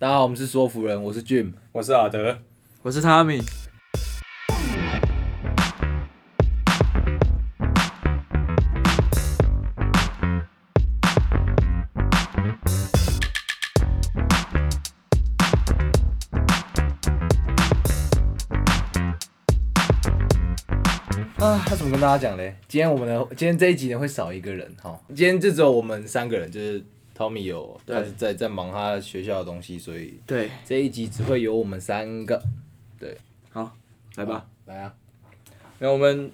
大家好，我们是说服人，我是 Jim，我是阿德，我是 Tommy。啊，他怎么跟大家讲嘞？今天我们的今天这一集呢会少一个人哈，今天就只有我们三个人，就是 Tommy 有他是在在忙他学校的东西，所以对这一集只会有我们三个。对，好，来吧，来啊。那我们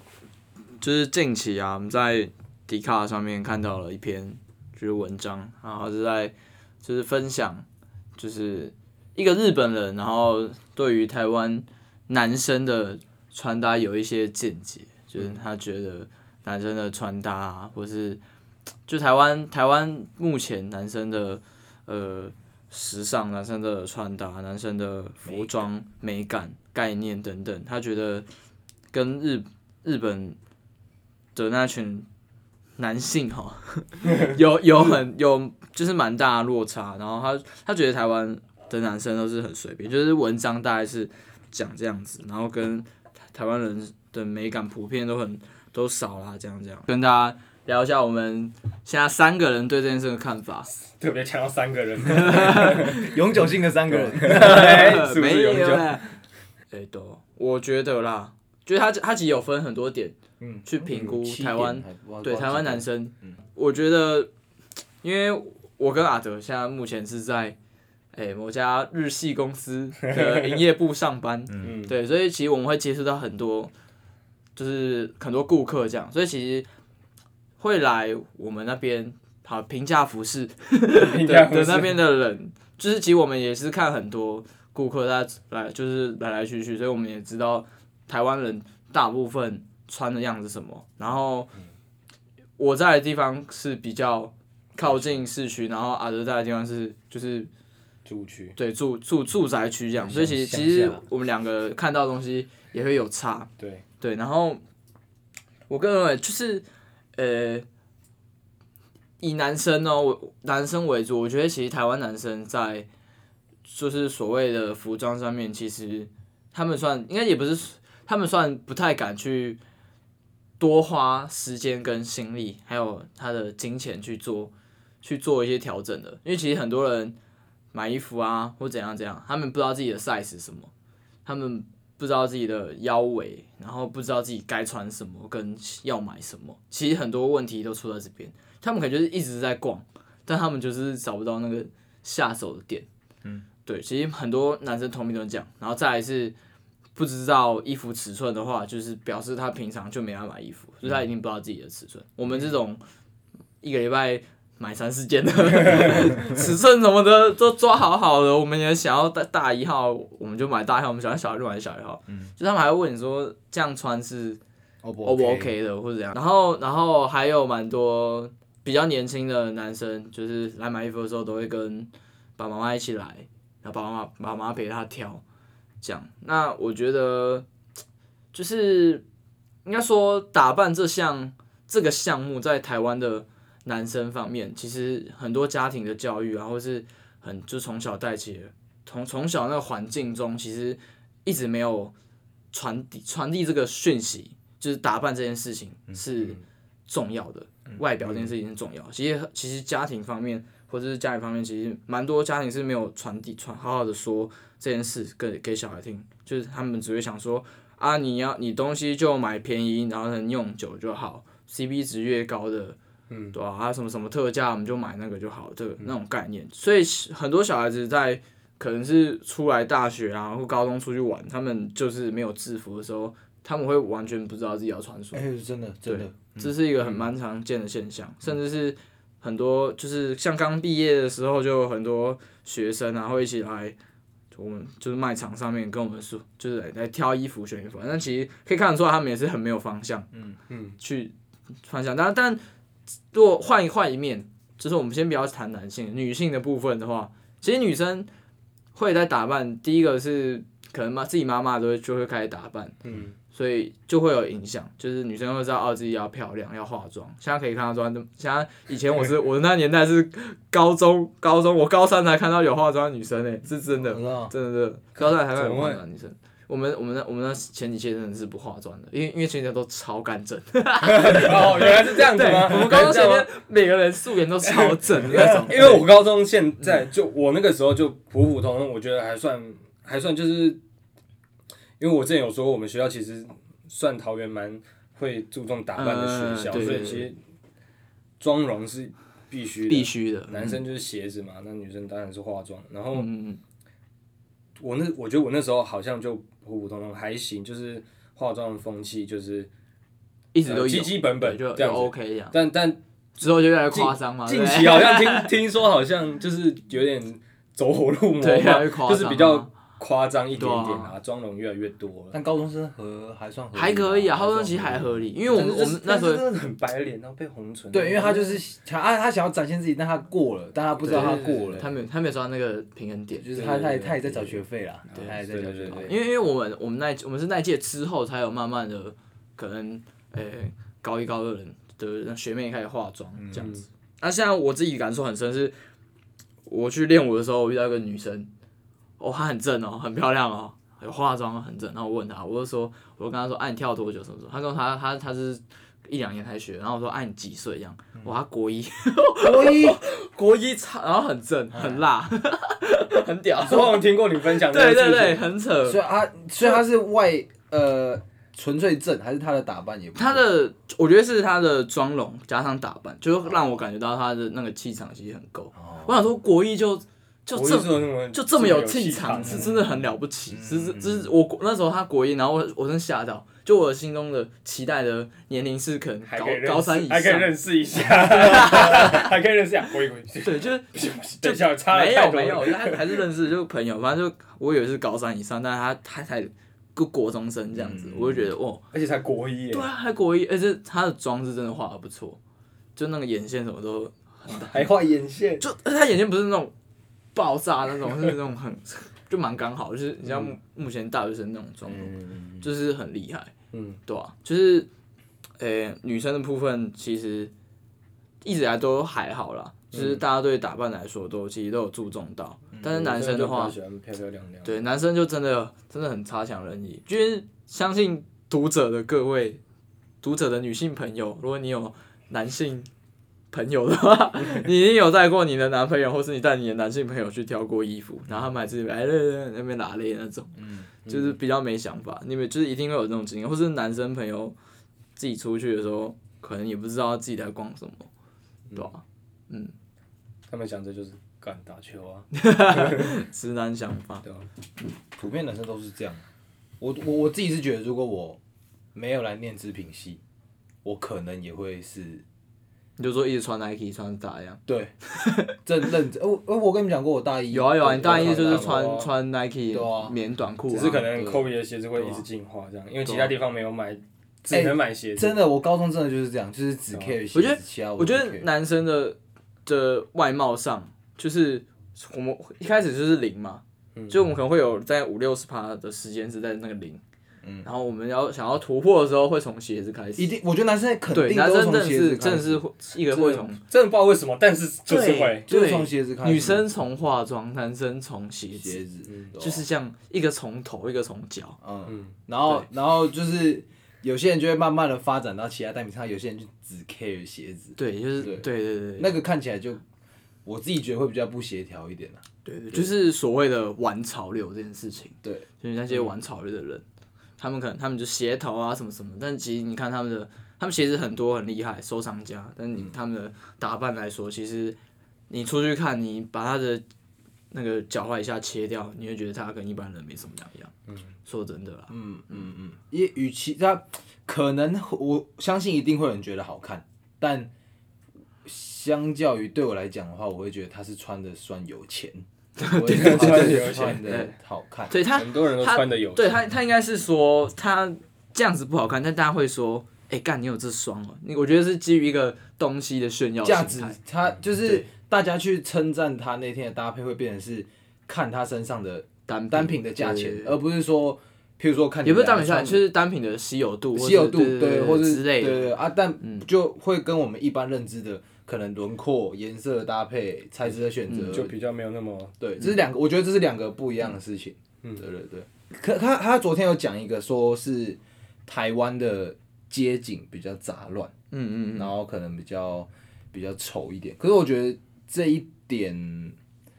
就是近期啊，我们在 Dcard 上面看到了一篇就是文章，然后是在就是分享，就是一个日本人，然后对于台湾男生的穿搭有一些见解。就是他觉得男生的穿搭啊，或是就台湾台湾目前男生的呃时尚，男生的穿搭，男生的服装美感概念等等，他觉得跟日日本的那群男性哈 有有很有就是蛮大的落差，然后他他觉得台湾的男生都是很随便，就是文章大概是讲这样子，然后跟台湾人。的美感普遍都很都少啦，这样这样，跟大家聊一下我们现在三个人对这件事的看法。特别强调三个人，永久性的三个人，没有哎，都，我觉得啦，就是他他其实有分很多点，嗯，去评估台湾，对台湾男生，我觉得，因为我跟阿德现在目前是在。哎，某家日系公司的营业部上班，嗯，对，所以其实我们会接触到很多，就是很多顾客这样，所以其实会来我们那边好评价服饰的的那边的人，就是其实我们也是看很多顾客在来，就是来来去去，所以我们也知道台湾人大部分穿的样子什么。然后我在的地方是比较靠近市区，然后阿德在的地方是就是。住区对住住住宅区这样，所以其实其实我们两个看到的东西也会有差。对对，然后我个人就是呃，以男生哦，男生为主，我觉得其实台湾男生在就是所谓的服装上面，其实他们算应该也不是，他们算不太敢去多花时间跟心力，还有他的金钱去做去做一些调整的，因为其实很多人。买衣服啊，或怎样怎样，他们不知道自己的 size 是什么，他们不知道自己的腰围，然后不知道自己该穿什么跟要买什么。其实很多问题都出在这边，他们可能就是一直在逛，但他们就是找不到那个下手的点。嗯，对，其实很多男生同频都这样，然后再来是不知道衣服尺寸的话，就是表示他平常就没来买衣服，所以他一定不知道自己的尺寸。我们这种一个礼拜。买三四件的，尺寸什么的都抓好好的。我们也想要大大一号，我们就买大一号；我们想要小一就买小一号。嗯，就他们还会问你说这样穿是 O 不 OK 的，或者怎样。然后，然后还有蛮多比较年轻的男生，就是来买衣服的时候都会跟爸爸妈妈一起来，然后爸爸妈妈爸妈陪他挑，这样。那我觉得就是应该说打扮这项这个项目在台湾的。男生方面，其实很多家庭的教育啊，或是很就从小带起，从从小那个环境中，其实一直没有传递传递这个讯息，就是打扮这件事情是重要的，外表这件事情是重要。其实其实家庭方面或者是家里方面，其实蛮多家庭是没有传递传好好的说这件事给给小孩听，就是他们只会想说啊，你要你东西就买便宜，然后能用久就好，CP 值越高的。嗯，对啊，还有什么什么特价，我们就买那个就好，这个那种概念。所以很多小孩子在可能是出来大学啊或高中出去玩，他们就是没有制服的时候，他们会完全不知道自己要穿什么。哎，真的，真的，这是一个很蛮常见的现象，甚至是很多就是像刚毕业的时候，就有很多学生啊会一起来我们就是卖场上面跟我们说，就是来来挑衣服选衣服。但其实可以看得出来，他们也是很没有方向，嗯嗯，去方向，但但。如果换一换一面，就是我们先不要谈男性，女性的部分的话，其实女生会在打扮。第一个是可能妈自己妈妈都会就会开始打扮，嗯，所以就会有影响，就是女生会知道哦自己要漂亮要化妆。现在可以看到妆，现在以前我是 我的那年代是高中高中我高三才看到有化妆女生诶、欸，是真的，真的真的高三才看到有化妆女生。我们我们那我们那前几届真的是不化妆的，因为因为前几届都超干净。哦，原来是这样子吗？我们高中前面每个人素颜都超正的那种。因为我高中现在就我那个时候就普普通通，我觉得还算还算就是，因为我之前有说过，我们学校其实算桃园蛮会注重打扮的学校，所以其实妆容是必须必须的。男生就是鞋子嘛，那女生当然是化妆。然后我那我觉得我那时候好像就。普普通通还行，就是化妆的风气就是一直都基基本本就这样。但但之后就越来越夸张嘛。近期好像听听说好像就是有点走火入魔 嘛，就是比较夸张一点点啊，妆容越来越多了。但高中生和还算还可以啊，高中其实还合理，因为我们我们那时候真的很白脸，然后被红唇。对，因为他就是想啊，他想要展现自己，但他过了，但他不知道他过了。他没有他没有抓那个平衡点，就是他他也他也在找学费啦，他也在找学费。因为因为我们我们那我们是那届之后才有慢慢的可能诶高一高二人的学妹开始化妆这样子。那现在我自己感受很深是，我去练舞的时候，我遇到一个女生。哦，她很正哦，很漂亮哦，有化妆很正。然后我问她，我就说，我就跟她说，哎、啊，你跳多久？什么什么？她说她她她是一两年才学。然后我说，哎、啊，你几岁？这样，哇，她国一，国一，国一，然后很正，很辣，很屌。我好像听过你分享的，对对对，很扯。所以她，所以她是外呃纯粹正，还是她的打扮也不？她的，我觉得是她的妆容加上打扮，就让我感觉到她的那个气场其实很够。哦、我想说，国一就。就这么就这么有气场，是真的很了不起。是是，只是我那时候他国一，然后我我真吓到，就我心中的期待的年龄是可能高高三以上，还可以认识一下，还可以认识一下。对，就是就没有没有，他还是认识就朋友，反正就我以为是高三以上，但是他他才个国中生这样子，我就觉得哦，而且才国一，对啊，还国一，而且他的妆是真的画的不错，就那个眼线什么都很大，还画眼线，就他眼线不是那种。爆炸那种 是那种很 就蛮刚好，就是你像目目前大学生那种妆容，就是很厉害，嗯，对啊，就是，诶、欸，女生的部分其实一直以来都还好啦，就是大家对打扮来说都其实都有注重到，但是男生的话，对男生就真的真的很差强人意，就是相信读者的各位读者的女性朋友，如果你有男性。朋友的话，你一定有带过你的男朋友，或是你带你的男性朋友去挑过衣服，然后他们还是哎那边哪里那种，就是比较没想法。你们就是一定会有这种经验，或是男生朋友自己出去的时候，可能也不知道自己在逛什么，对吧？嗯，他们想着就是干打球啊，直男想法，对吧？普遍男生都是这样。我我我自己是觉得，如果我没有来念织品系，我可能也会是。你就说一直穿 Nike 穿咋样？对，这认真。我我跟你们讲过，我大一有啊有啊，你大一就是穿穿 Nike 棉短裤。只是可能 Kobe 的鞋子会一直进化这样，因为其他地方没有买，只能买鞋子。真的，我高中真的就是这样，就是只 care 鞋子。我觉得男生的的外貌上，就是我们一开始就是零嘛，就我们可能会有在五六十趴的时间是在那个零。嗯，然后我们要想要突破的时候，会从鞋子开始。一定，我觉得男生肯定男生真的是真的是一个会从，真的不知道为什么，但是就是会，就是从鞋子开始。女生从化妆，男生从鞋子，鞋子，就是像一个从头，一个从脚。嗯，然后然后就是有些人就会慢慢的发展到其他代名词，有些人就只 care 鞋子。对，就是对对对，那个看起来就我自己觉得会比较不协调一点啦。对对，就是所谓的玩潮流这件事情。对，就是那些玩潮流的人。他们可能他们就鞋头啊什么什么，但其实你看他们的，他们鞋子很多很厉害，收藏家。但你他们的打扮来说，其实你出去看，你把他的那个脚踝一下切掉，你会觉得他跟一般人没什么两样。嗯，说真的啦。嗯嗯嗯，也与其他可能，我相信一定会有人觉得好看，但相较于对我来讲的话，我会觉得他是穿的算有钱。对，穿的有钱的好看。对他，很多人都穿的有。对他，他应该是说他这样子不好看，但大家会说，哎、欸，干，你有这双哦。你我觉得是基于一个东西的炫耀价值。他就是大家去称赞他那天的搭配，会变成是看他身上的单单品的价钱，而不是说譬如说看也不是单品就是单品的稀有度，稀有度对，对，或者之类的，对对啊，但就会跟我们一般认知的可能轮廓、颜色的搭配、材质的选择，就比较没有那么对，这是两个，我觉得这是两个不一样的事情。嗯，对对对。可他他昨天有讲一个，说是台湾的街景比较杂乱，嗯嗯，然后可能比较比较丑一点。可是我觉得这一点，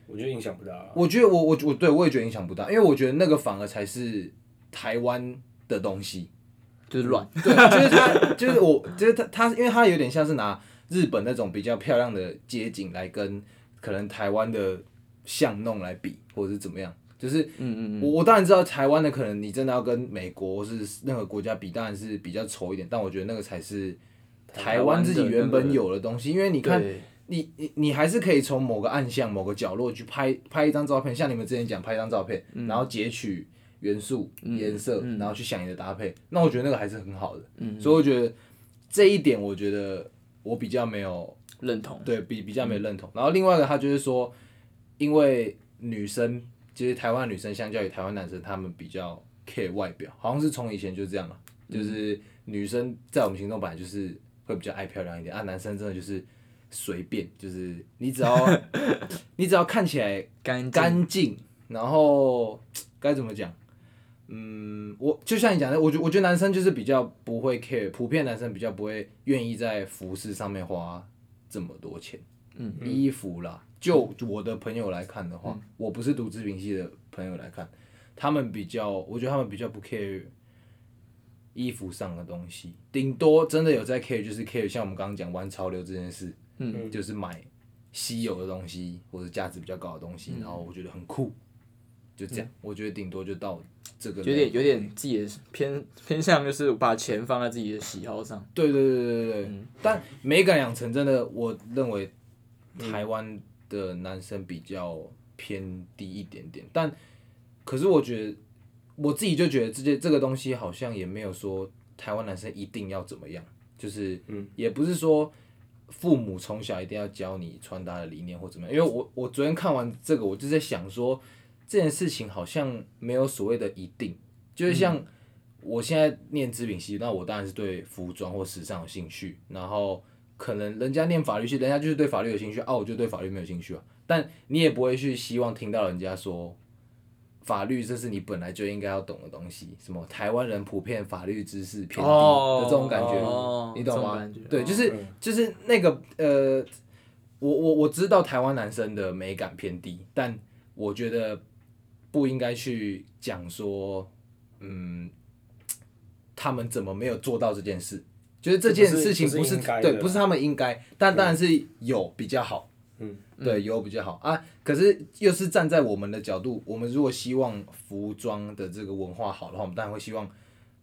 我觉得影响不大。我觉得我我我对我也觉得影响不大，因为我觉得那个反而才是台湾的东西，就是乱。对，就是他，就是我，就是他，他，因为他有点像是拿日本那种比较漂亮的街景来跟可能台湾的巷弄来比，或者是怎么样。就是，嗯嗯我我当然知道台湾的可能你真的要跟美国或是任何国家比，当然是比较丑一点，但我觉得那个才是台湾自己原本有的东西，因为你看，你你你还是可以从某个暗巷、某个角落去拍拍一张照片，像你们之前讲拍一张照片，然后截取元素、颜色，然后去想你的搭配，那我觉得那个还是很好的，嗯。所以我觉得这一点我觉得我比较没有认同，对比比较没认同，然后另外一个他就是说，因为女生。其实台湾女生相较于台湾男生，他们比较 care 外表，好像是从以前就这样嘛。就是女生在我们心中本来就是会比较爱漂亮一点，啊，男生真的就是随便，就是你只要 你只要看起来干干净，然后 该怎么讲？嗯，我就像你讲的，我觉我觉得男生就是比较不会 care，普遍男生比较不会愿意在服饰上面花这么多钱，嗯，衣服啦。就我的朋友来看的话，嗯、我不是读织品系的朋友来看，他们比较，我觉得他们比较不 care 衣服上的东西，顶多真的有在 care 就是 care 像我们刚刚讲玩潮流这件事，嗯，就是买稀有的东西或者价值比较高的东西，嗯、然后我觉得很酷，就这样，嗯、我觉得顶多就到这个，有点有点自己的偏偏向，就是把钱放在自己的喜好上，对对对对对对，嗯、但美感养成真的，我认为台湾。的男生比较偏低一点点，但可是我觉得我自己就觉得这些这个东西好像也没有说台湾男生一定要怎么样，就是也不是说父母从小一定要教你穿搭的理念或怎么样，因为我我昨天看完这个，我就在想说这件事情好像没有所谓的一定，就是像我现在念织品系，那我当然是对服装或时尚有兴趣，然后。可能人家念法律系，人家就是对法律有兴趣啊，我就对法律没有兴趣啊。但你也不会去希望听到人家说，法律这是你本来就应该要懂的东西。什么台湾人普遍法律知识偏低的这种感觉，哦、你懂吗？对，就是就是那个呃，我我我知道台湾男生的美感偏低，但我觉得不应该去讲说，嗯，他们怎么没有做到这件事。就是这件事情不是，对，不是他们应该，但当然是有比较好，嗯，对，有比较好啊。可是又是站在我们的角度，我们如果希望服装的这个文化好的话，我们当然会希望，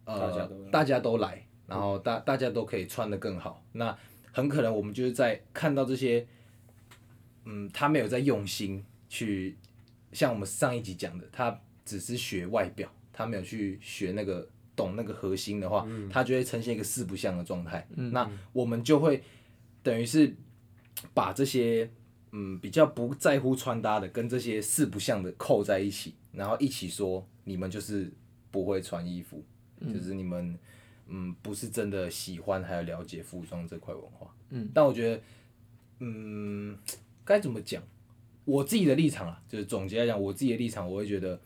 呃，大家都，大家都来，然后大大家都可以穿的更好。那很可能我们就是在看到这些，嗯，他没有在用心去，像我们上一集讲的，他只是学外表，他没有去学那个。懂那个核心的话，他就会呈现一个四不像的状态。嗯、那我们就会等于是把这些嗯比较不在乎穿搭的跟这些四不像的扣在一起，然后一起说你们就是不会穿衣服，嗯、就是你们嗯不是真的喜欢还有了解服装这块文化。嗯，但我觉得嗯该怎么讲？我自己的立场啊，就是总结来讲，我自己的立场，我会觉得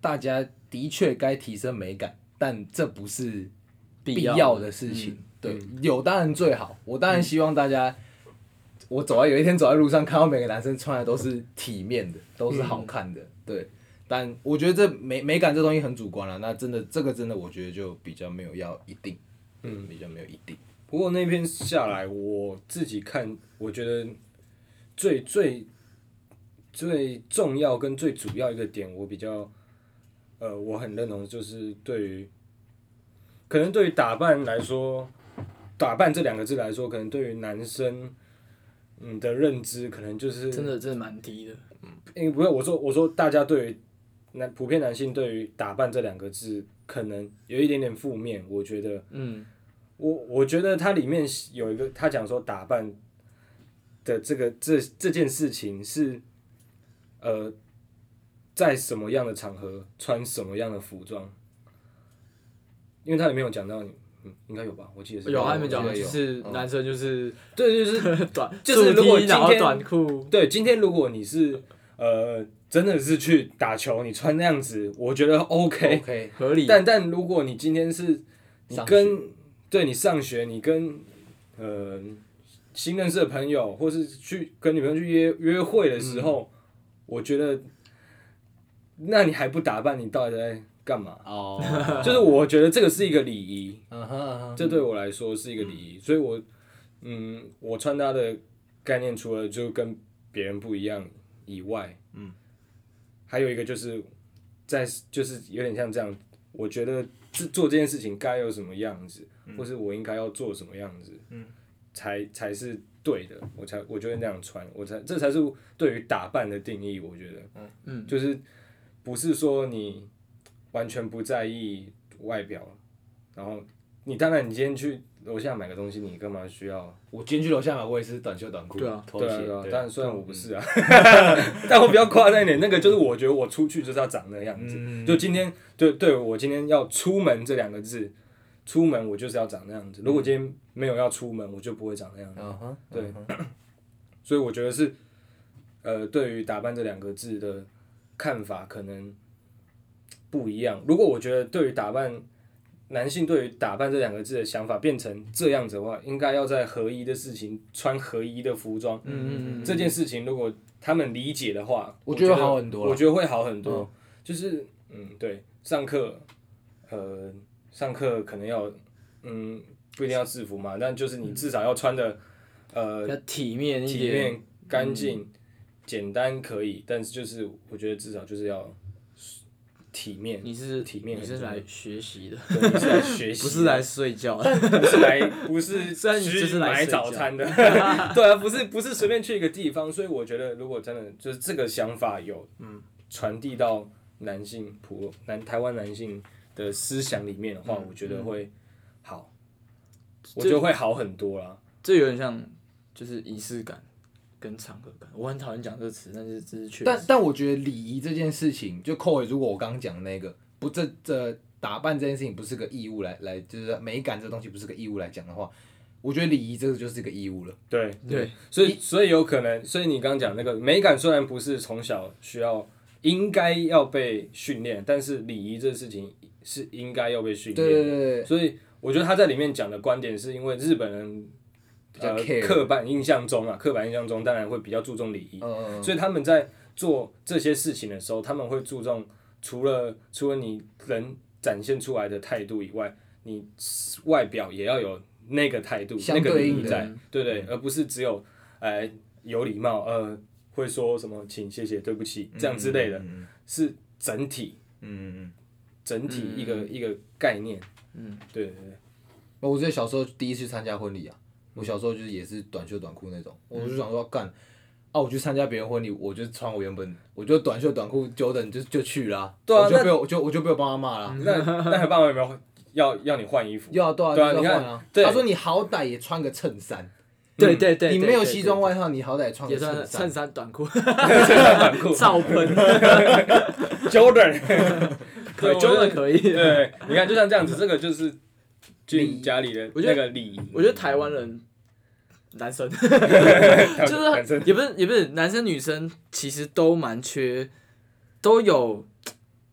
大家的确该提升美感。但这不是必要的事情，嗯、对，有当然最好。我当然希望大家，嗯、我走在有一天走在路上，看到每个男生穿的都是体面的，都是好看的，嗯、对。但我觉得这美美感这东西很主观了，那真的这个真的我觉得就比较没有要一定，嗯，比较没有一定。不过那篇下来，我自己看，我觉得最最最重要跟最主要一个点，我比较。呃，我很认同，就是对于，可能对于打扮来说，打扮这两个字来说，可能对于男生，嗯的认知，可能就是真的真的蛮低的。嗯，因为不是我说我说大家对于男普遍男性对于打扮这两个字，可能有一点点负面。我觉得，嗯，我我觉得它里面有一个，他讲说打扮的这个这这件事情是，呃。在什么样的场合穿什么样的服装，因为它里面有讲到你，嗯，应该有吧？我记得是有，他里面讲的是男生就是对，就是 短，就是如果今天短裤，对，今天如果你是呃真的是去打球，你穿那样子，我觉得 OK OK 合理。但但如果你今天是你跟对你上学，你跟呃新认识的朋友，或是去跟女朋友去约约会的时候，我觉得，那你还不打扮，你到底在干嘛？哦，就是我觉得这个是一个礼仪，这对我来说是一个礼仪，所以我嗯，我穿搭的概念除了就跟别人不一样以外，嗯，还有一个就是在就是有点像这样，我觉得这做这件事情该有什么样子，或是我应该要做什么样子，嗯，才才是对的，我才我就会那样穿，我才这才是对于打扮的定义，我觉得，嗯。嗯，就是不是说你完全不在意外表，然后你当然你今天去楼下买个东西，你干嘛需要？我今天去楼下买，我也是短袖短裤，对啊拖鞋，对啊对啊，但虽然我不是啊，但我比较夸张一点，那个就是我觉得我出去就是要长那个样子，嗯。就今天对对我今天要出门这两个字，出门我就是要长那样子，如果今天没有要出门，我就不会长那样子，对 所以我觉得是，呃，对于打扮这两个字的看法可能不一样。如果我觉得对于打扮，男性对于打扮这两个字的想法变成这样子的话，应该要在合一的事情穿合一的服装。嗯嗯嗯，这件事情如果他们理解的话，我觉得我觉得好很多我觉得会好很多。就是嗯，对，上课，呃，上课可能要嗯，不一定要制服嘛，但就是你至少要穿的呃体面一体点，面、干净、简单可以，但是就是我觉得至少就是要体面。你是体面你是重要。来学习的，对你是来学习，不是来睡觉。的。不是来不是虽然你就是来睡觉。早餐的，对啊，不是不是随便去一个地方，所以我觉得如果真的就是这个想法有嗯。传递到男性普男台湾男性的思想里面的话，我觉得会好，我觉得会好很多啦。这有点像就是仪式感跟场合感。我很讨厌讲这个词，但是这是确实。但但我觉得礼仪这件事情，就扣回如果我刚刚讲的那个，不这这打扮这件事情不是个义务来来，就是美感这东西不是个义务来讲的话，我觉得礼仪这个就是个义务了。对对，所以所以有可能，所以你刚刚讲那个美感虽然不是从小需要应该要被训练，但是礼仪这事情是应该要被训练的。对对对对，所以我觉得他在里面讲的观点，是因为日本人呃刻板印象中啊，刻板印象中当然会比较注重礼仪，所以他们在做这些事情的时候，他们会注重除了除了你人展现出来的态度以外，你外表也要有那个态度，那个礼仪在，对对，而不是只有呃有礼貌，呃会说什么请谢谢对不起这样之类的，嗯是整体嗯嗯。整体一个、一个概念，嗯，对对对。我记得小时候第一次参加婚礼啊，我小时候就是也是短袖短裤那种，我就想说干，啊，我去参加别人婚礼，我就穿我原本，我就短袖短裤，Jordan 就就去啦，对啊我就被我就我就被我爸妈骂了。那那你爸妈有没有要要你换衣服？要啊对啊，对啊他说你好歹也穿个衬衫，对对对，你没有西装外套，你好歹也穿个衬衫衬。衫短裤，短裤照喷，Jordan，对对 Jordan 可以。对，你看就像这样子，这个就是俊家里的那个礼仪。我觉得台湾人男生 就是也不是也不是男生女生其实都蛮缺，都有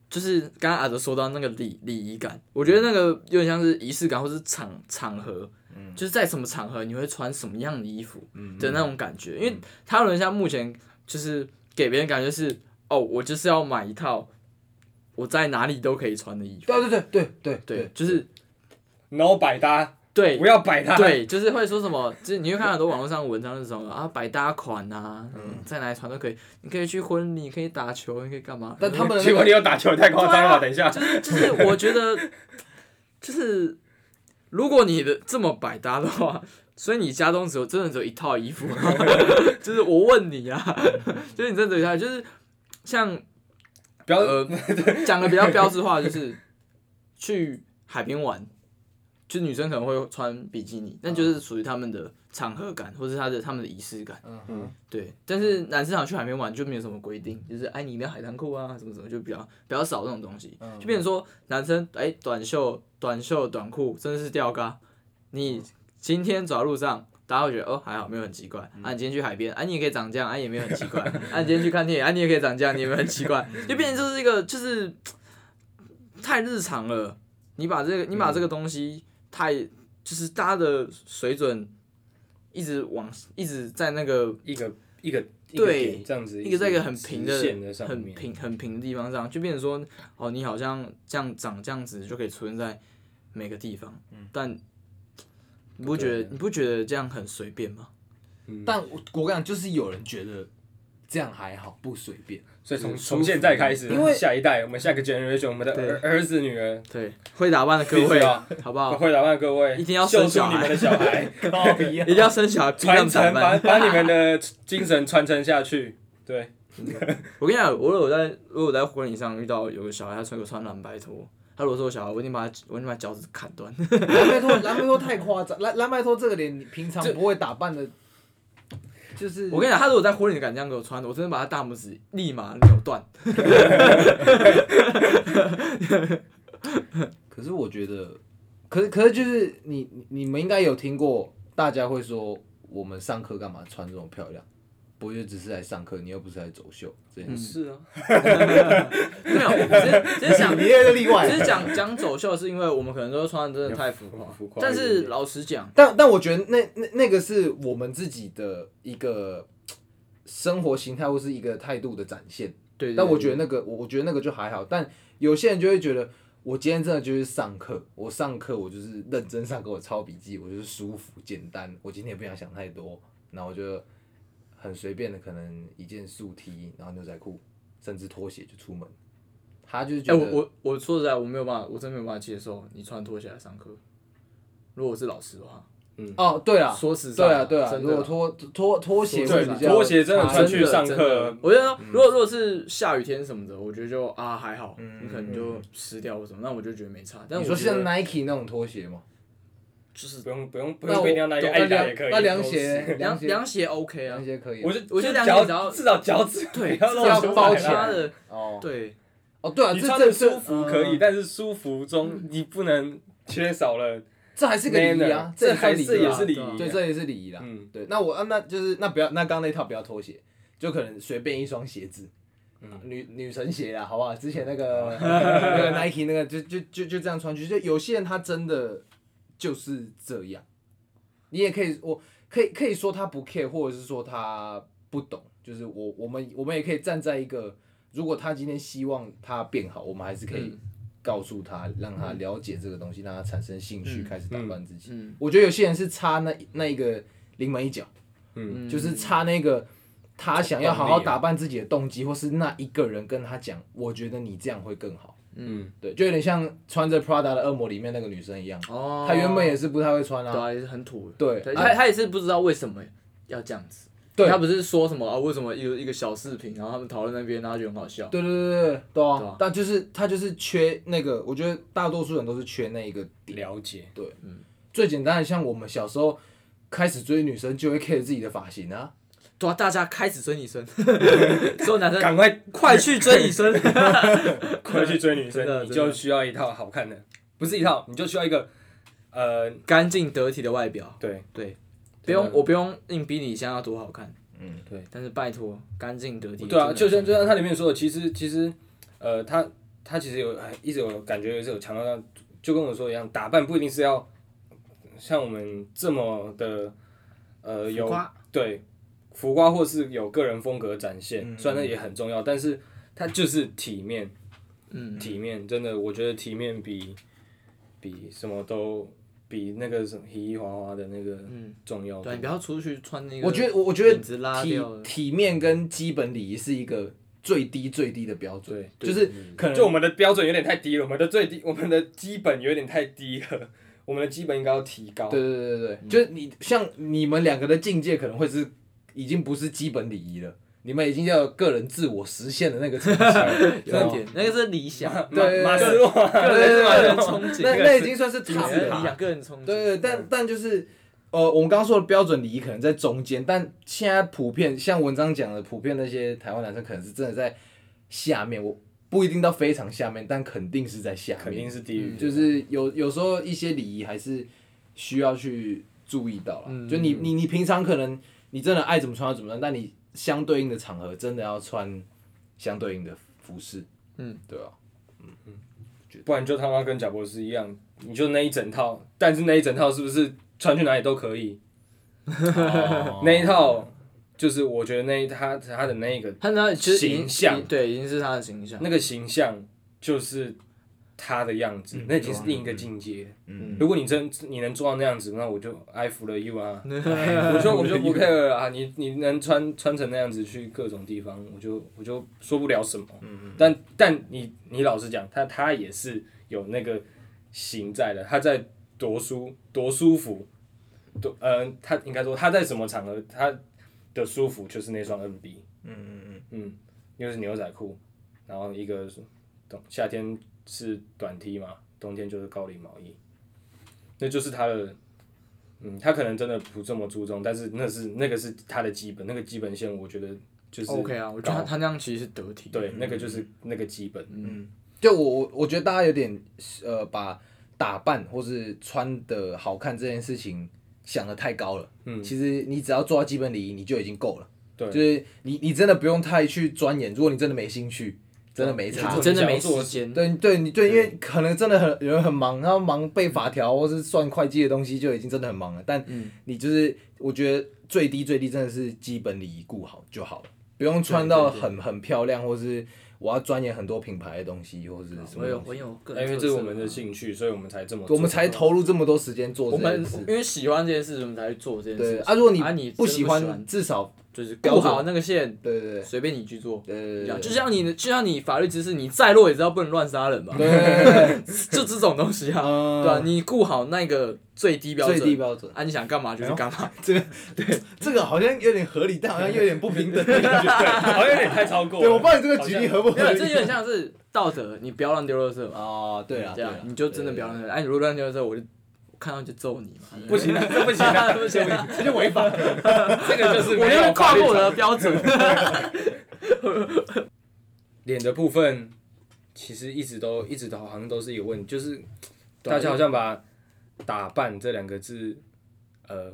就是刚刚阿德说到那个礼礼仪感，我觉得那个有点像是仪式感，或是场场合，就是在什么场合你会穿什么样的衣服的那种感觉，因为他们像目前就是给别人感觉是哦，我就是要买一套我在哪里都可以穿的衣服，对对对对对对，就是然后百搭，对不要百搭。对，就是会说什么，就是你会看很多网络上的文章是什么啊，百搭款啊，嗯，在哪里穿都可以，你可以去婚礼，你可以打球，你可以干嘛？但他们的 结果你有打球太夸张了吧，等一下。就是就是，我觉得 就是，如果你的这么百搭的话，所以你家中只有真的只有一套衣服，就是我问你啊，就是你真的只有一套，就是像不要呃 讲的比较 标志化，就是去海边玩，就女生可能会穿比基尼，但就是属于他们的场合感，或是他的他们的仪式感。嗯。哼，对，但是男生想去海边玩就没有什么规定，就是哎，你一定要海滩裤啊，什么什么，就比较比较少这种东西，就变成说男生哎短袖短袖短裤，甚至是吊嘎，你今天走在路上，大家会觉得哦还好，没有很奇怪。啊，你今天去海边，啊你也可以长这样，啊也没有很奇怪。啊你今天去看电影，啊你也可以长这样，你也没有很奇怪，就变成就是一个就是太日常了。你把这个你把这个东西。太就是大家的水准一直往一直在那个一个一个对这样子一个在一个很平的的很平很平的地方上，就变成说哦，你好像这样长这样子就可以出现在每个地方，嗯、但你不觉得你不觉得这样很随便吗？嗯、但我我跟你讲，就是有人觉得这样还好，不随便。所以从从现在开始，因为下一代，我们下个 generation，我们的儿儿子女儿，对，会打扮的各位，好不好？会打扮的各位，一定要生小孩，你们的小孩 一定要生小孩，传承，把把你们的精神传承下去。对，我跟你讲，我如果在如果在婚礼上遇到有个小孩，他穿个穿蓝白拖，他如果是我小孩，我一定把他，我一定把脚趾砍断。蓝白拖，蓝白拖太夸张，蓝蓝白拖这个脸，你平常不会打扮的。就是我跟你讲，他如果在婚礼敢这样给我穿，我真的把他大拇指立马扭断。可是我觉得，可是可是就是你你们应该有听过，大家会说我们上课干嘛穿这么漂亮？不就只是来上课，你又不是来走秀，这件事。是啊，没有，只是只是讲，你也是例外。只是讲 讲走秀，是因为我们可能都穿的真的太浮夸。浮夸。但是老实讲，但但我觉得那那那个是我们自己的一个生活形态或是一个态度的展现。对。但我觉得那个，我我觉得那个就还好。但有些人就会觉得，我今天真的就是上课，我上课我就是认真上课，我抄笔记，我就是舒服简单。我今天也不想想太多，然后我就。很随便的，可能一件素 T，然后牛仔裤，甚至拖鞋就出门。他就是觉得，欸、我我我说实在，我没有办法，我真没有办法接受你穿拖鞋来上课。如果我是老师的话，嗯，哦，对啊，说实在，对啊，对啊，如果拖拖拖鞋会比较，拖鞋真的穿去上课，我觉得如果如果是下雨天什么的，我觉得就啊还好，嗯、你可能就湿掉或什么，那我就觉得没差。但我你说像 Nike 那种拖鞋吗？就是不用不用不用不一定要那个，爱打也可以。那凉鞋凉凉鞋 OK 啊，凉鞋可以。我就我觉得凉鞋只要至少脚趾对，要包起来的哦。对，哦对啊，你穿的舒服可以，但是舒服中你不能缺少了。这还是个礼仪啊，这还是也是礼仪，对，这也是礼仪啦。嗯，对。那我啊，那就是那不要那刚那套不要拖鞋，就可能随便一双鞋子，女女神鞋啦，好不好？之前那个 那个 Nike 那个就就就就这样穿去，就有些人他真的就是这样。你也可以，我可以可以说他不 care，或者是说他不懂，就是我我们我们也可以站在一个，如果他今天希望他变好，我们还是可以告诉他，让他了解这个东西，让他产生兴趣，开始打扮自己。我觉得有些人是差那那一个临门一脚，嗯，就是差那个他想要好好打扮自己的动机，或是那一个人跟他讲，我觉得你这样会更好。嗯，对，就有点像穿着 Prada 的恶魔里面那个女生一样。哦。她原本也是不太会穿啊。对，也是很土。对。她她也是不知道为什么要这样子。对。她不是说什么啊？为什么一个一个小视频，然后他们讨论那边，然后就很好笑。对对对对对啊！但就是她就是缺那个，我觉得大多数人都是缺那一个了解。对。嗯。最简单的，像我们小时候开始追女生，就会 care 自己的发型啊。对啊，大家开始追女生，所有男生赶快快去追女生，快去追女生，你就需要一套好看的，不是一套，你就需要一个呃干净得体的外表。对对，不用我不用硬逼你想要多好看，嗯对，但是拜托干净得体。对啊，就像就像它里面说的，其实其实呃他他其实有一直有感觉，也是有强调到，就跟我说一样，打扮不一定是要像我们这么的呃有对。浮夸或是有个人风格展现，虽然那也很重要，但是它就是体面，嗯，体面真的，我觉得体面比比什么都比那个什么嘻嘻哈哈的那个重要。对，你不要出去穿那个。我觉得，我我觉得体体面跟基本礼仪是一个最低最低的标准，就是可能就我们的标准有点太低了，我们的最低，我们的基本有点太低了，我们的基本应该要提高。对对对对，就是你像你们两个的境界可能会是。已经不是基本礼仪了，你们已经要有个人自我实现的那个层级，有点那个是理想，对马斯洛，个人个人憧憬，那那已经算是理塔想，个人憧憬。对对，但但就是，呃，我们刚刚说的标准礼仪可能在中间，但现在普遍像文章讲的，普遍那些台湾男生可能是真的在下面，我不一定到非常下面，但肯定是在下面，肯定是低于。就是有有时候一些礼仪还是需要去注意到了，就你你你平常可能你真的爱怎么穿就怎么穿，但你。相对应的场合，真的要穿相对应的服饰，嗯，对啊，嗯嗯，不然就他妈跟贾博士一样，你就那一整套，但是那一整套是不是穿去哪里都可以？哦、那一套就是我觉得那一他他的那一个他那形象，对，已经是他的形象，那个形象就是。他的样子，那已经是另一个境界。如果你真你能做到那样子，那我就爱服了 you 啊！我就我就不 care 了啊！你你能穿穿成那样子去各种地方，我就我就说不了什么。嗯但但你你老实讲，他他也是有那个型在的。他在多舒多舒服，多嗯，他应该说他在什么场合，他的舒服就是那双 NB。嗯嗯嗯嗯，又是牛仔裤，然后一个冬夏天。是短 T 嘛，冬天就是高领毛衣，那就是他的，嗯，他可能真的不这么注重，但是那是那个是他的基本，那个基本线，我觉得就是 OK 啊，我觉得他他那样其实是得体，对，那个就是那个基本，嗯，就我我我觉得大家有点呃把打扮或是穿的好看这件事情想的太高了，嗯，其实你只要做到基本礼仪，你就已经够了，对，就是你你真的不用太去钻研，如果你真的没兴趣。真的没差，真的没时间。对对，你对，因为可能真的很有人很忙，然后忙背法条或是算会计的东西就已经真的很忙了。但你就是，我觉得最低最低真的是基本礼仪顾好就好了，不用穿到很很漂亮，或是我要钻研很多品牌的东西，或是什么。我有我有个人，因为这是我们的兴趣，所以我们才这么，我们才投入这么多时间做这件事。因为喜欢这件事，我们才去做这件事。啊，如果你不喜欢，至少。就是顾好那个线，对对对，随便你去做，对对对，就像你，就像你法律知识，你再弱也知道不能乱杀人吧，对 就这种东西啊，对吧？你顾好那个最低标准，最低标准，啊，你想干嘛就是干嘛，这个对，这个好像有点合理，但好像又有点不平等，对，好像有点太超过。对，我不知道你这个举例合不合理，这有点像是道德，你不要乱丢垃圾哦，对啊，这样你就真的不要乱丢，哎，你如果乱丢垃圾，我就。看到就揍你嘛！不行，这 不行，不行，这就违法。这个就是没有跨过我的标准。脸的部分其实一直都一直都好像都是一个问题，就是大家好像把打扮这两个字，呃，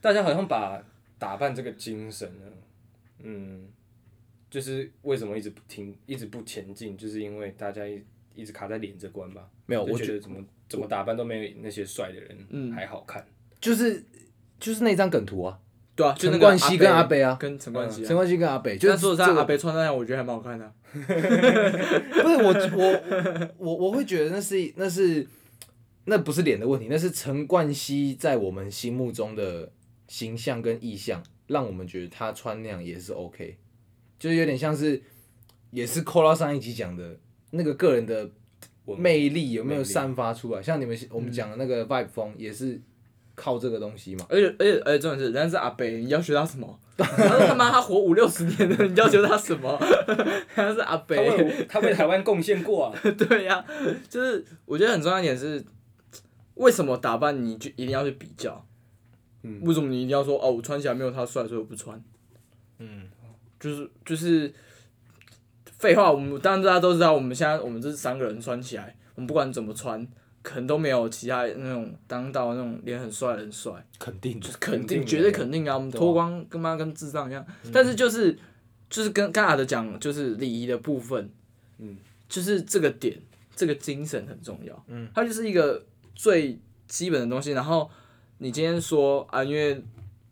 大家好像把打扮这个精神呢，嗯，就是为什么一直不停，一直不前进，就是因为大家一一直卡在脸这关吧。没有，我觉得怎么。怎么打扮都没有那些帅的人还好看，就是就是那张梗图啊，对啊，陈冠希跟阿北啊，跟陈冠希，陈冠希跟阿北，就是说在阿北穿那样，我觉得还蛮好看的。不是我我我我会觉得那是那是那不是脸的问题，那是陈冠希在我们心目中的形象跟意象，让我们觉得他穿那样也是 OK，就是有点像是也是扣到上一集讲的那个个人的。魅力有没有散发出来？像你们我们讲的那个 vibe 风，也是靠这个东西嘛。而且而且而且重点是，人家是阿北，你要学他什么？他说他妈他活五六十年了，你要求他什么？他是阿北，他为台湾贡献过啊。对呀，就是我觉得很重要一点是，为什么打扮你就一定要去比较？嗯，为什么你一定要说哦，我穿起来没有他帅，所以我不穿？嗯，就是就是。废话，我们当然大家都知道，我们现在我们这三个人穿起来，我们不管怎么穿，可能都没有其他那种当道那种脸很帅的人帅。肯定，就是肯定，绝对肯定啊！我们脱光跟妈跟智障一样。但是就是就是跟刚才的讲，就是礼仪的部分，嗯，就是这个点，这个精神很重要。嗯，它就是一个最基本的东西。然后你今天说啊，因为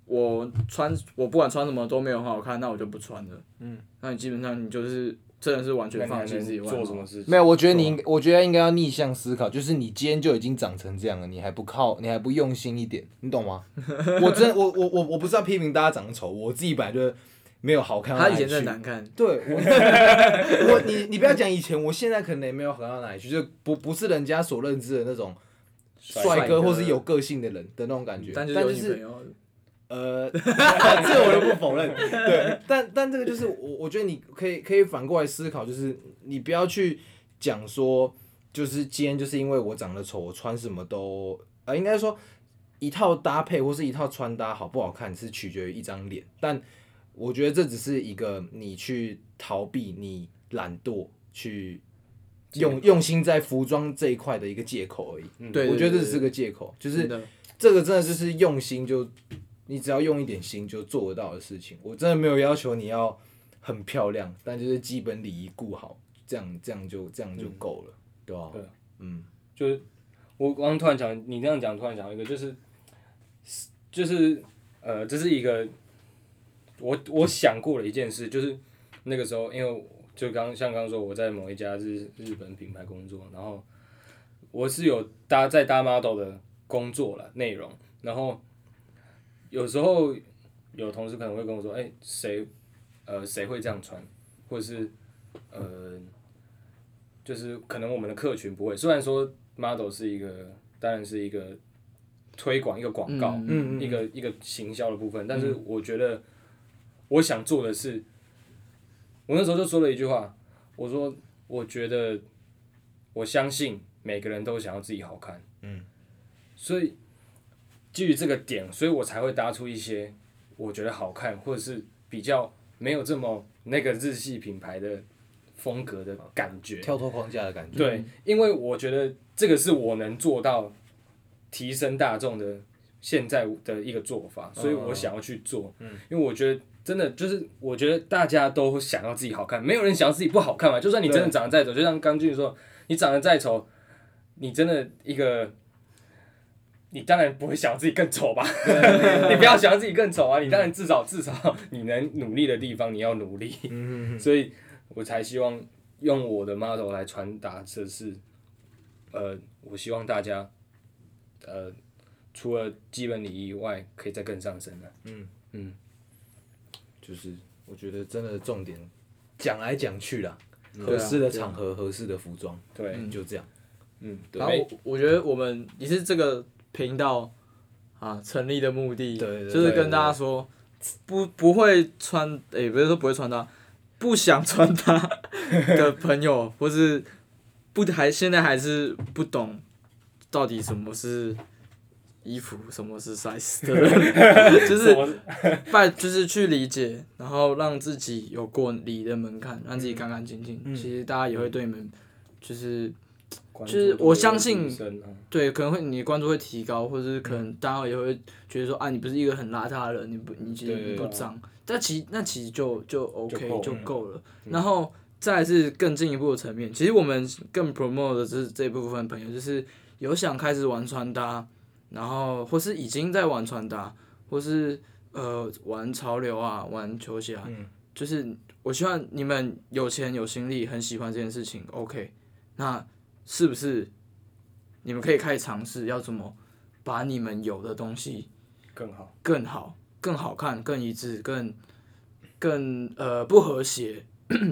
我穿我不管穿什么都没有很好看，那我就不穿了。嗯，那你基本上你就是。真的是完全放弃自己做什么事情？没有，我觉得你，我觉得应该要逆向思考，就是你今天就已经长成这样了，你还不靠，你还不用心一点，你懂吗？我真，我我我我不是要批评大家长得丑，我自己本来就没有好看。他以前真的难看。对，我，我你你不要讲以前，我现在可能也没有好到哪里去，就不不是人家所认知的那种帅哥或是有个性的人的那种感觉。但就是呃，这个我都不否认。对，但但这个就是我我觉得你可以可以反过来思考，就是你不要去讲说，就是今天就是因为我长得丑，我穿什么都呃，应该说一套搭配或是一套穿搭好不好看是取决于一张脸，但我觉得这只是一个你去逃避你懒惰去用用心在服装这一块的一个借口而已。嗯、对，我觉得这只是个借口，就是这个真的就是用心就。你只要用一点心就做得到的事情，我真的没有要求你要很漂亮，但就是基本礼仪顾好，这样这样就这样就够了，嗯、对吧？对，嗯，就是我刚刚突然讲，你这样讲突然讲一个，就是就是呃，这是一个我我想过的一件事，就是那个时候，因为就刚像刚刚说我在某一家日日本品牌工作，然后我是有搭在搭 model 的工作了内容，然后。有时候有同事可能会跟我说：“哎、欸，谁，呃，谁会这样穿？或者是，呃，就是可能我们的客群不会。虽然说 model 是一个，当然是一个推广一个广告，嗯、一个一个行销的部分。但是我觉得，我想做的是，我那时候就说了一句话，我说：我觉得，我相信每个人都想要自己好看。嗯，所以。”基于这个点，所以我才会搭出一些我觉得好看，或者是比较没有这么那个日系品牌的风格的感觉，跳脱框架的感觉。对，因为我觉得这个是我能做到提升大众的现在的一个做法，所以我想要去做。嗯，因为我觉得真的就是，我觉得大家都想要自己好看，没有人想要自己不好看嘛。就算你真的长得再丑，就像刚俊说，你长得再丑，你真的一个。你当然不会想自己更丑吧？你不要想自己更丑啊！你当然至少至少你能努力的地方你要努力，所以我才希望用我的 model 来传达这是，呃，我希望大家，呃，除了基本礼仪以外，可以再更上升的。嗯嗯，就是我觉得真的重点讲来讲去啦，合适的场合，合适的服装，对，就这样。嗯，然后我觉得我们也是这个。频道啊，成立的目的就是跟大家说，不不会穿，诶、欸，不是说不会穿搭，不想穿搭的朋友，或是不还现在还是不懂到底什么是衣服，什么是 size 的人，就是 拜就是去理解，然后让自己有过理的门槛，让自己干干净净。嗯、其实大家也会对你们就是。就是我相信，对，可能会你的关注会提高，或者是可能大家也会觉得说啊，你不是一个很邋遢的人，你不，你其实你不脏，但其实那其实就就 OK 就够了。然后再是更进一步的层面，其实我们更 promote 的是这部分朋友，就是有想开始玩穿搭，然后或是已经在玩穿搭，或是呃玩潮流啊，玩球鞋啊，就是我希望你们有钱有心力，很喜欢这件事情，OK，那。是不是？你们可以开始尝试要怎么把你们有的东西更好、更好、更好看、更一致、更更呃不和谐，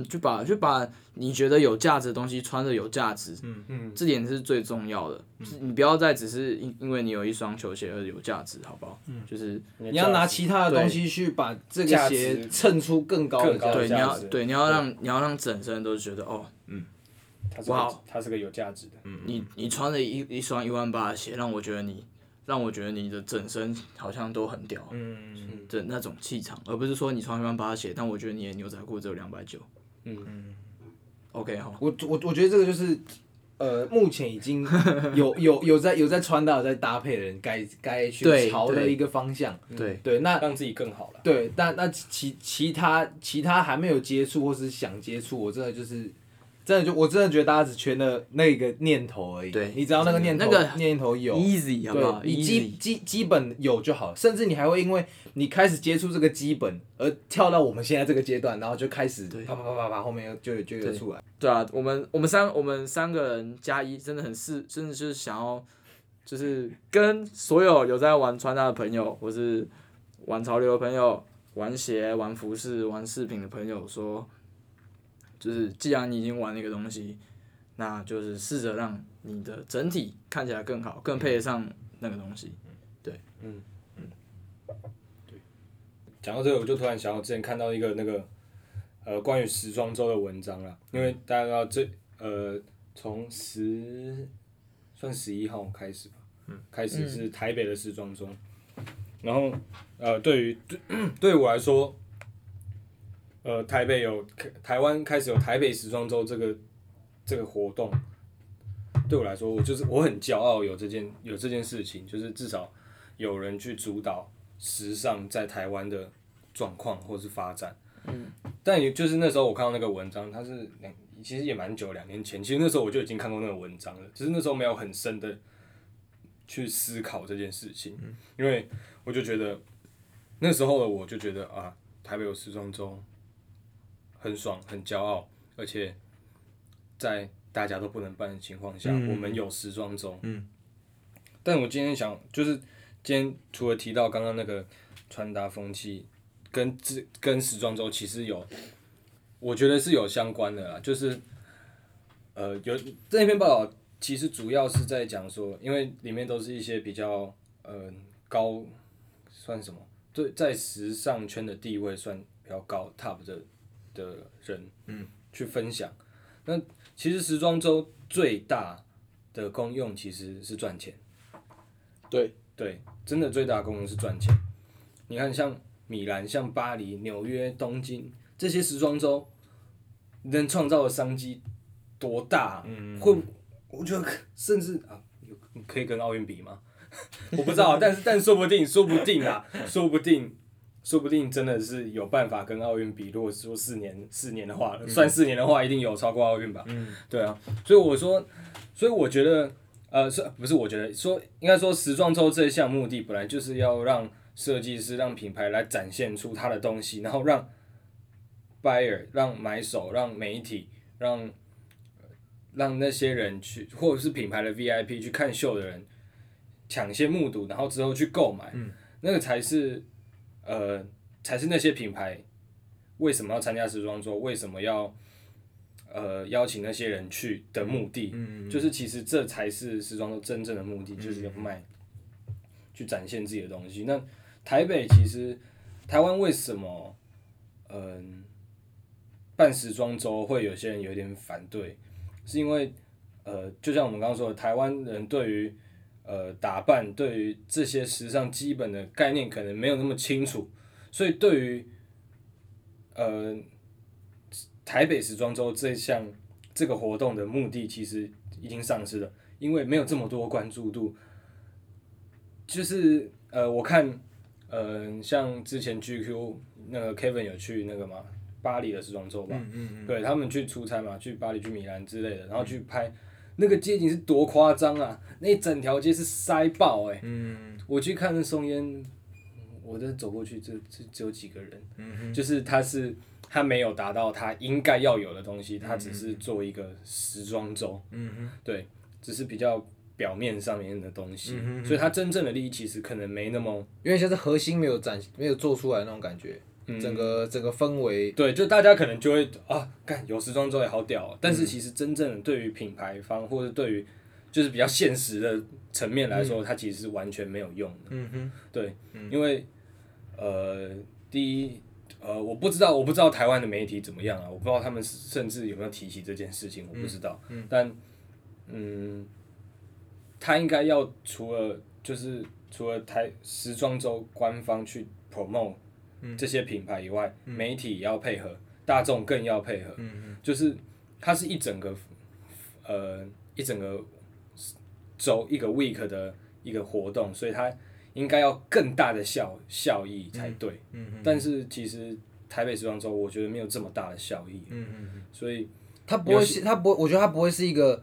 就把就把你觉得有价值的东西穿的有价值。嗯嗯，这点是最重要的。嗯、你不要再只是因因为你有一双球鞋而有价值，好不好？嗯，就是你要拿其他的东西去把这个鞋衬出更高的价值。对，你要对你要让你要让整身都觉得哦，嗯。哇，它是个有价值的。嗯，你你穿了一一双一万八的鞋，让我觉得你，让我觉得你的整身好像都很屌。嗯嗯的那种气场，而不是说你穿一万八的鞋，但我觉得你的牛仔裤只有两百九。嗯嗯。OK 好。我我我觉得这个就是，呃，目前已经有有有在有在穿搭、有在搭配的人，该该去朝的一个方向。对对，那让自己更好了。对，但那其其他其他还没有接触或是想接触，我真的就是。真的就我真的觉得大家只缺那那个念头而已。对，你只要那个念头，那个念头有，easy 好不好？你基基基本有就好，甚至你还会因为你开始接触这个基本，而跳到我们现在这个阶段，然后就开始啪啪啪啪啪，后面就就有出来。对啊，我们我们三我们三个人加一，真的很是，真的就是想要，就是跟所有有在玩穿搭的朋友，或是玩潮流的朋友，玩鞋、玩服饰、玩饰品的朋友说。就是，既然你已经玩那个东西，那就是试着让你的整体看起来更好，更配得上那个东西。对，嗯嗯，对，讲到这个，我就突然想到之前看到一个那个呃关于时装周的文章了，因为大家知道这呃从十算十一号开始吧，嗯，开始是台北的时装周，然后呃对于对 对我来说，呃台北有台湾开始有台北时装周这个这个活动，对我来说，我就是我很骄傲有这件有这件事情，就是至少有人去主导。时尚在台湾的状况或是发展，嗯，但也就是那时候我看到那个文章，它是两，其实也蛮久，两年前，其实那时候我就已经看过那个文章了，只是那时候没有很深的去思考这件事情，嗯，因为我就觉得那时候的我就觉得啊，台北有时装周，很爽，很骄傲，而且在大家都不能办的情况下，嗯，我们有时装周，嗯，但我今天想就是。今天除了提到刚刚那个穿搭风气，跟这跟时装周其实有，我觉得是有相关的啦。就是，呃，有这篇报道其实主要是在讲说，因为里面都是一些比较呃高，算什么？对，在时尚圈的地位算比较高 top 的的人，嗯，去分享。那其实时装周最大的功用其实是赚钱，对。对，真的最大的功用是赚钱。你看，像米兰、像巴黎、纽约、东京这些时装周，能创造的商机多大？嗯，会，我觉得 甚至啊，可以跟奥运比吗？我不知道，但是但说不定，说不定啊，说不定，说不定真的是有办法跟奥运比。如果说四年四年的话，算四年的话，一定有超过奥运吧？嗯，对啊，所以我说，所以我觉得。呃，是不是？我觉得说，应该说，时装周这一项目的本来就是要让设计师、让品牌来展现出他的东西，然后让 buyer、让买手、让媒体、让让那些人去，或者是品牌的 VIP 去看秀的人抢先目睹，然后之后去购买，嗯、那个才是呃，才是那些品牌为什么要参加时装周，为什么要。呃，邀请那些人去的目的，嗯嗯、就是其实这才是时装周真正的目的，嗯、就是要卖，去展现自己的东西。那台北其实，台湾为什么，嗯、呃，办时装周会有些人有点反对，是因为，呃，就像我们刚刚说的，台湾人对于，呃，打扮，对于这些时尚基本的概念可能没有那么清楚，所以对于，呃。台北时装周这项这个活动的目的其实已经丧失了，因为没有这么多关注度。就是呃，我看，嗯、呃，像之前 GQ 那个 Kevin 有去那个嘛巴黎的时装周吧，嗯嗯嗯对他们去出差嘛，去巴黎、去米兰之类的，然后去拍，那个街景是多夸张啊！那一整条街是塞爆哎、欸，嗯、我去看那松烟，我这走过去就就只有几个人，嗯、就是他是。他没有达到他应该要有的东西，他只是做一个时装周，嗯、对，只是比较表面上面的东西，所以他真正的利益其实可能没那么，因为现在核心没有展，没有做出来那种感觉，嗯、整个整个氛围，对，就大家可能就会啊，干有时装周也好屌，哦，但是其实真正的对于品牌方或者对于就是比较现实的层面来说，嗯、它其实是完全没有用的，嗯、哼。对，嗯、因为呃，第一。呃，我不知道，我不知道台湾的媒体怎么样啊？我不知道他们甚至有没有提起这件事情，我不知道。嗯嗯、但，嗯，他应该要除了就是除了台时装周官方去 promote 这些品牌以外，嗯、媒体也要配合，大众更要配合。就是它是一整个呃一整个周一个 week 的一个活动，所以它。应该要更大的效效益才对，但是其实台北时装周我觉得没有这么大的效益，嗯嗯嗯、所以它不会是它不，我觉得它不会是一个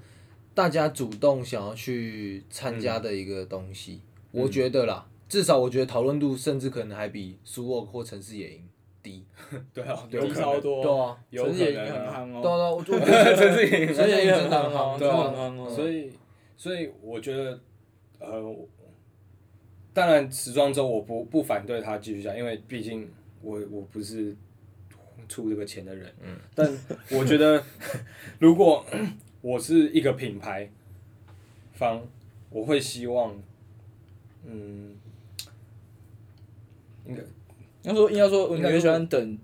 大家主动想要去参加的一个东西，嗯、我觉得啦，至少我觉得讨论度甚至可能还比苏沃或城市野营低，对啊，低超多，对啊，城市野营很夯哦，对啊，我 觉得城市野营城市野很夯，对啊，所以所以我觉得呃。当然，时装周我不不反对他继续下，因为毕竟我我不是出这个钱的人。嗯。但我觉得，如果我是一个品牌方，我会希望，嗯，应该应该说应该说，你应该说会喜欢等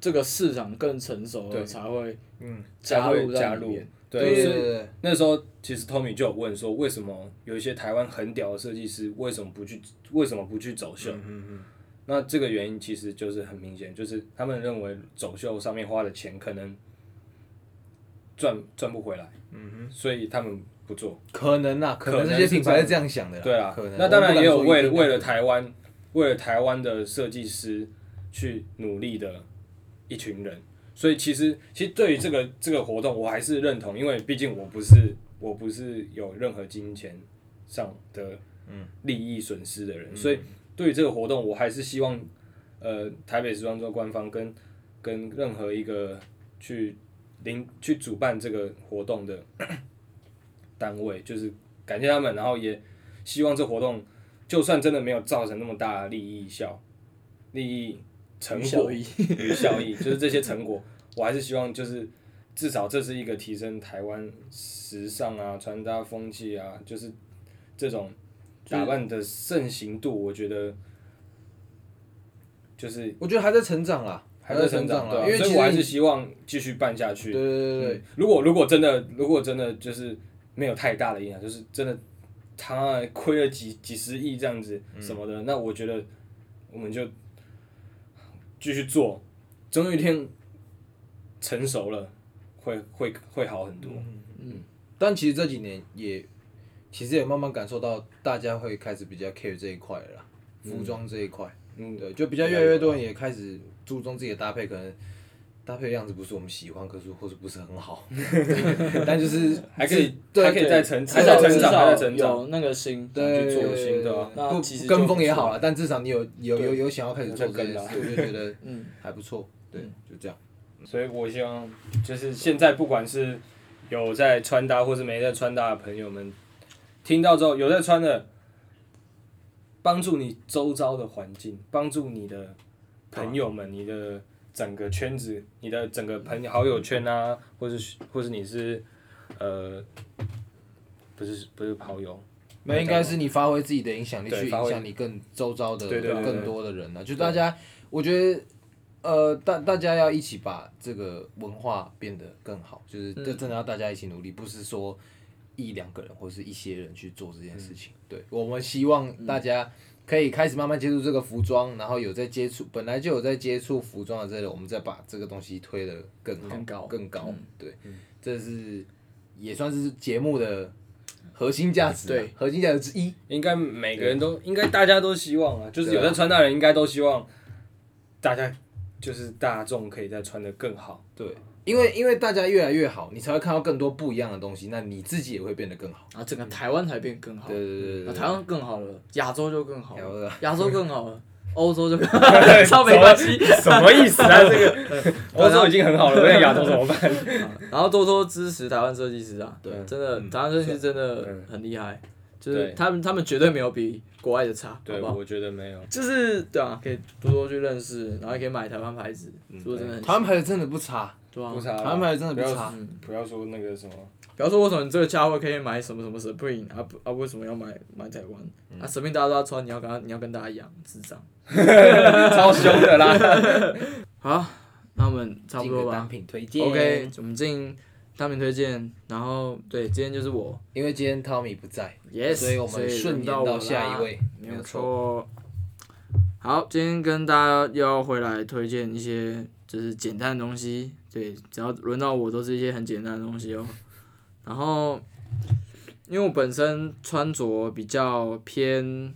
这个市场更成熟了才会嗯，加入加入。对，是那时候其实 Tommy 就有问说，为什么有一些台湾很屌的设计师，为什么不去为什么不去走秀？嗯嗯那这个原因其实就是很明显，就是他们认为走秀上面花的钱可能赚赚不回来，嗯哼，所以他们不做。可能啊，可能这些品牌是是这样想的啦。对啊可能。那当然也有为了为了了台湾，为了台湾的设计师去努力的一群人。所以其实其实对于这个这个活动，我还是认同，因为毕竟我不是我不是有任何金钱上的利益损失的人，所以对于这个活动，我还是希望呃台北时装周官方跟跟任何一个去领去主办这个活动的 单位，就是感谢他们，然后也希望这活动就算真的没有造成那么大的利益效利益成果效益与效益，就是这些成果，我还是希望就是至少这是一个提升台湾时尚啊、穿搭风气啊，就是这种打扮的盛行度，我觉得就是我觉得还在成长啦，还在成长啊因为所以我还是希望继续办下去。对对对对嗯如果如果真的如果真的就是没有太大的影响，就是真的他亏了几几十亿这样子什么的，那我觉得我们就继续做，总有一天成熟了，会会会好很多。嗯但其实这几年也，其实也慢慢感受到大家会开始比较 care 这一块了啦，服装这一块，嗯，对，就比较越来越多人也开始注重自己的搭配，可能搭配的样子不是我们喜欢，可是或者不是很好，但就是还可以还可以再成，长至在成长，还在少成长。有那个心对去做有心的啊那不跟风也好了，但至少你有有有有想要开始做我就觉得 嗯还不错，对，就这样。所以我希望就是现在不管是有在穿搭或是没在穿搭的朋友们，听到之后有在穿的，帮助你周遭的环境，帮助你的朋友们，你的整个圈子，你的整个朋友好友圈啊，或是或是你是呃，不是不是好友，那应该是你发挥自己的影响力去影响你更周遭的更多的人呢、就大家，我觉得，呃，大大家要一起把这个文化变得更好，就是嗯。这真的要大家一起努力，不是说一两个人或是一些人去做这件事情。嗯。对，我们希望大家可以开始慢慢接触这个服装，然后有在接触，本来就有在接触服装的这个，我们再把这个东西推得更好、更高。更高。嗯。对，这是也算是节目的核心价值啊，对。核心价值之一。应该每个人都应该大家都希望啊，就是有在穿搭人应该都希望大家就是大众可以再穿得更好。对，因为因为大家越来越好，你才会看到更多不一样的东西，那你自己也会变得更好。啊，整个台湾才变更好，对对对对啊，台湾更好了，亚洲就更好了啊，亚洲更好了，欧洲就更好 了，超没关系。什么意思啊？这个欧洲已经很好了，那亚洲怎么办？然后多多支持台湾设计师啊，对真的，台湾设计师真的嗯很厉害，就是他们他们绝对没有比国外的差，好对，不好？我觉得没有。就是对啊，可以多多去认识，然后也可以买台湾牌子，是不是真的很台湾牌子真的不差，对啊不。差啦，台湾牌子真的不要差。不要说那个什么，不要说，为什么你这个价位可以买什么什么 Supreme 啊不啊？为什么要买买台湾？啊，Supreme 大家都要穿，你要跟他你要跟大家一样智障。超凶的啦。好，那我们差不多吧单。品推荐。OK，我们进单品推荐，然后对，今天就是我因为今天 Tommy 不在，，Yes，所以我们顺延到下一位，没有错。错。好，今天跟大家又要回来推荐一些就是简单的东西，对，只要轮到我都是一些很简单的东西哦。然后，因为我本身穿着比较偏，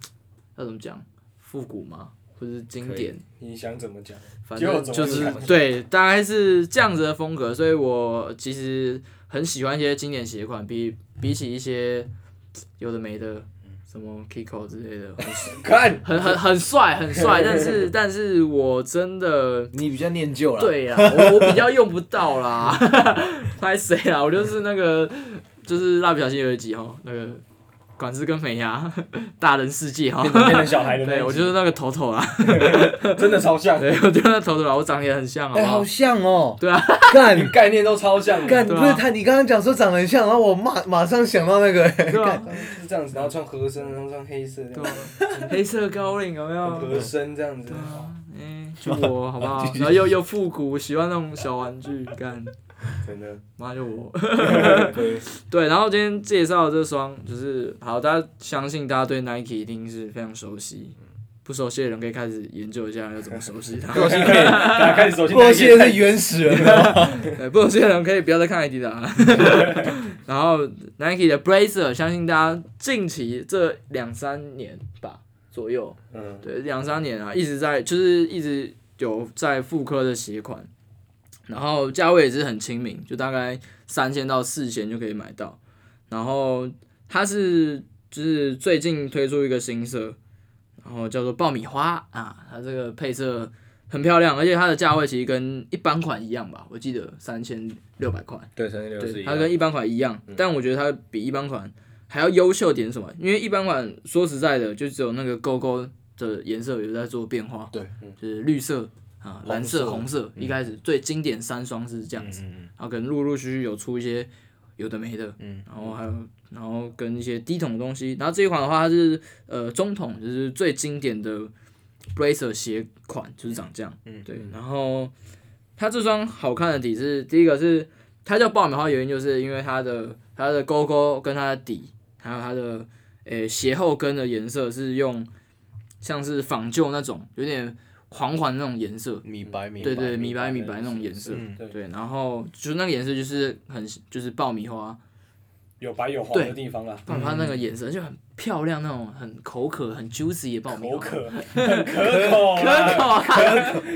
要怎么讲，复古嘛，或者是经典，你想怎么讲？反正就就是对，大概是这样子的风格，所以我其实很喜欢一些经典鞋款，比比起一些有的没的，什么 Kiko 之类的，看，很很很帅很帅，但是但是我真的。你比较念旧了。，对呀，我我比较用不到啦，拍谁啊？我就是那个，就是蜡笔小新有一集吼，那个管子跟美伢 大人世界哈变，成小孩的那对我就是那个头头啦，真的超像，对我就是那头头啊，我长得也很像，好哎，不好好？像哦。对啊，干概念都超像的。干，不是他，你刚刚讲说长得很像，然后我马马上想到那个，哎对啊，是这样子，然后穿合身，然后穿黑色这样，对啊，黑色高领有没有？合身这样子对。啊，哎，就我好不好？然后又又复古，喜欢那种小玩具，干，真的，妈就我。对，然后今天介绍的这双就是好，大家相信大家对 Nike 一定是非常熟悉。不熟悉的人可以开始研究一下要怎么熟悉它。不熟悉可以，大家开始熟悉。不熟悉的是原始人。对，不熟悉的人可以不要再看 Adidas 了。然后 Nike 的 Blazer，相信大家近期这两三年吧左右，嗯，对，两三年啊，一直在就是一直有在复刻的鞋款，然后价位也是很亲民，就大概三千到四千就可以买到。然后它是就是最近推出一个新色。然后叫做爆米花啊，它这个配色很漂亮，而且它的价位其实跟一般款一样吧，我记得三千六百块。对，三千六是一样。它跟一般款一样，嗯、但我觉得它比一般款还要优秀点什么？因为一般款说实在的，就只有那个勾勾的颜色有在做变化。对，就是绿色啊、蓝色、红色，嗯、一开始最经典三双是这样子，然后可能陆陆续续有出一些有的没的，嗯、然后还有。然后跟一些低筒的东西，然后这一款的话，它是呃中筒，就是最经典的 Blazer 鞋款，就是长这样。嗯，对。然后它这双好看的底是，第一个是它叫爆米花，原因就是因为它的它的勾勾跟它的底，还有它的诶鞋后跟的颜色是用像是仿旧那种有点黄黄那种颜色，米白米白，对对米白米白那种颜色。嗯，对。然后就是那个颜色就是很就是爆米花。有白有黄的地方啦，爆米花那个颜色就很漂亮，那种很口渴、很 juicy 的爆米花。口渴，很可口，可口啊！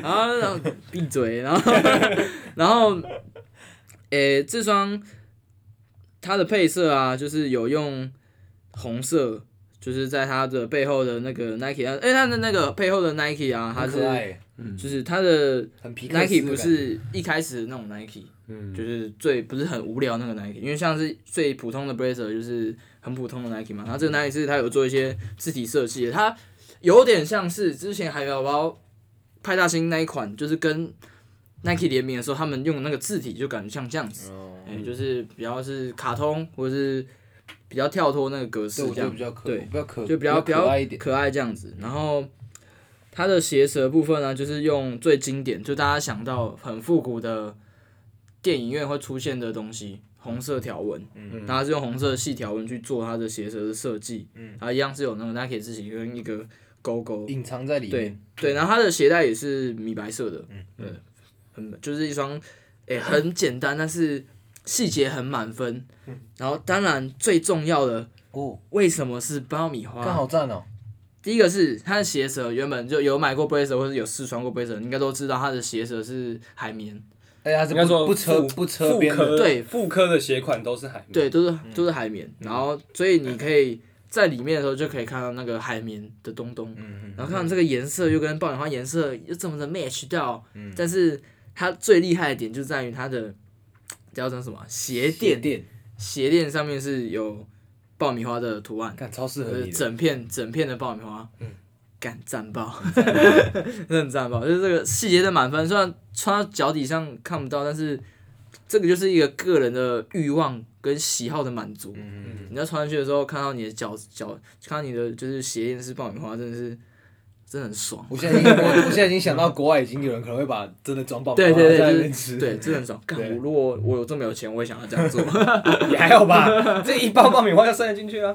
然后，然后闭嘴，然后，然后，诶、欸，这双它的配色啊，就是有用红色，就是在它的背后的那个 Nike 啊，诶，它的那个背后的 Nike 啊，它是，嗯，就是它的 Nike 不是一开始的那种 Nike。嗯，就是最不是很无聊那个 Nike，因为像是最普通的 Blazer 就是很普通的 Nike 嘛，然后这个 Nike 是它有做一些字体设计的，它有点像是之前海绵宝宝派大星那一款，就是跟 Nike 联名的时候，他们用的那个字体就感觉像这样子，哎、嗯，就是比较是卡通或者是比较跳脱那个格式这样，对，比较可，就比较比较可爱这样子，然后它的鞋舌部分呢，就是用最经典，就大家想到很复古的。电影院会出现的东西，红色条纹，嗯，它是用红色细条纹去做它的鞋舌的设计，嗯，它一样是有那个 Nike 字体跟一个勾勾隐藏在里面，对对，然后它的鞋带也是米白色的，嗯嗯，很就是一双，诶、欸，很简单，但是细节很满分，嗯，然后当然最重要的哦，为什么是爆米花？刚好赞哦。第一个是它的鞋舌原本就有买过 Blazer 或者有试穿过 Blazer，应该都知道它的鞋舌是海绵。哎呀，应该说不车不车边的，对，复刻的鞋款都是海绵，对，都是都是海绵。然后，所以你可以在里面的时候就可以看到那个海绵的东东，然后看到这个颜色又跟爆米花颜色又这么的 match 掉。但是它最厉害的点就在于它的叫成什么？鞋垫，鞋垫上面是有爆米花的图案，看超适合你，整片整片的爆米花。嗯。干赞爆，真的很赞爆，就是这个细节的满分。虽然穿到脚底上看不到，但是这个就是一个个人的欲望跟喜好的满足。嗯嗯，你在穿上去的时候，看到你的脚脚，看到你的就是鞋垫是爆米花，真的是真的很爽。我现在已经我，现在已经想到国外已经有人可能会把真的装爆米花在那边吃，对，真的很爽。干我如果我有这么有钱，我也想要这样做。也还好吧，这一包爆米花要塞得进去啊。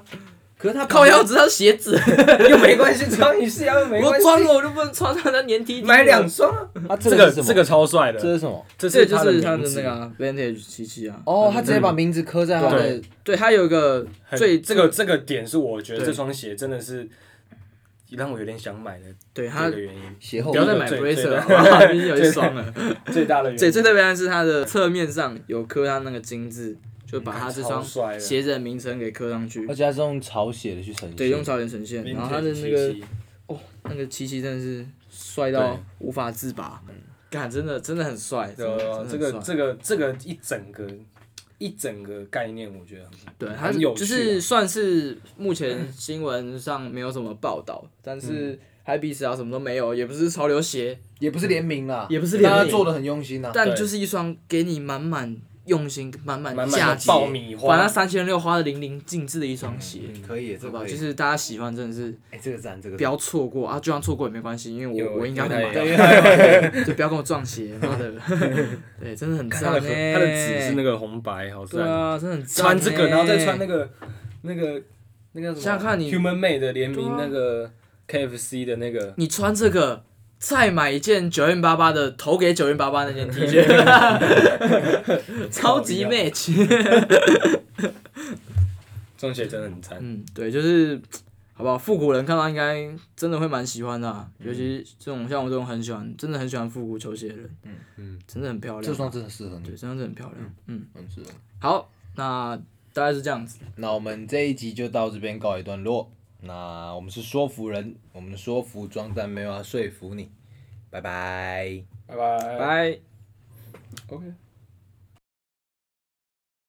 可是他靠腰子，他鞋子 又没关系，穿一下又没关系。我穿了我就不能穿它，它粘 T T。买两双啊！这个这个超帅的。这是什么？这就是他的那个 Vantage 七七啊。哦，他直接把名字刻在他的。对，他有一个最这个这个点是我觉得这双鞋真的是让我有点想买的。对，它的原因。鞋后不要再买 Bracer 了，已经有一双了。最大的原因。最最特别的是它的侧面上有刻它那个金字。就把它这双鞋子的名称给刻上去，而且它是用草写的去呈现，对，用草写呈现。然后它的那个，哦，那个七七真的是帅到无法自拔，感真的真的很帅。对，这个这个这个一整个一整个概念，我觉得对，它有就是算是目前新闻上没有什么报道，但是 Hypebeast 啊什么都没有，也不是潮流鞋，也不是联名啦，也不是联名，他做的很用心呐。但就是一双给你满满。用心满满的嫁，爆米花把那三千六花的淋漓尽致的一双鞋，可以，这好不好？个就是大家喜欢，真的是哎，这个赞，这个不要错过啊！就算错过也没关系，因为我我应该会买，有他对，就不要跟我撞鞋，妈的！对，真的很赞他的纸是那个红白，好赞。对啊，真的很赞穿这个，欸然后再穿那个那个那个什么？想想看你 Human Made 的联名那个 KFC 的那个，你穿这个，再买一件九零八八的，投给九零八八那件 T 恤，超级 match。这双鞋真的很赞。嗯，对，就是好不好？复古人看到应该真的会蛮喜欢的啊、尤其这种像我这种很喜欢，真的很喜欢复古球鞋的人，嗯嗯，真的很漂亮。这双真的适合对，你，这双真的很漂亮。嗯，很适合。好，那大概是这样子。那我们这一集就到这边告一段落。那我们是说服人，我们说服装，但没有要说服你。拜拜。拜拜。拜。OK。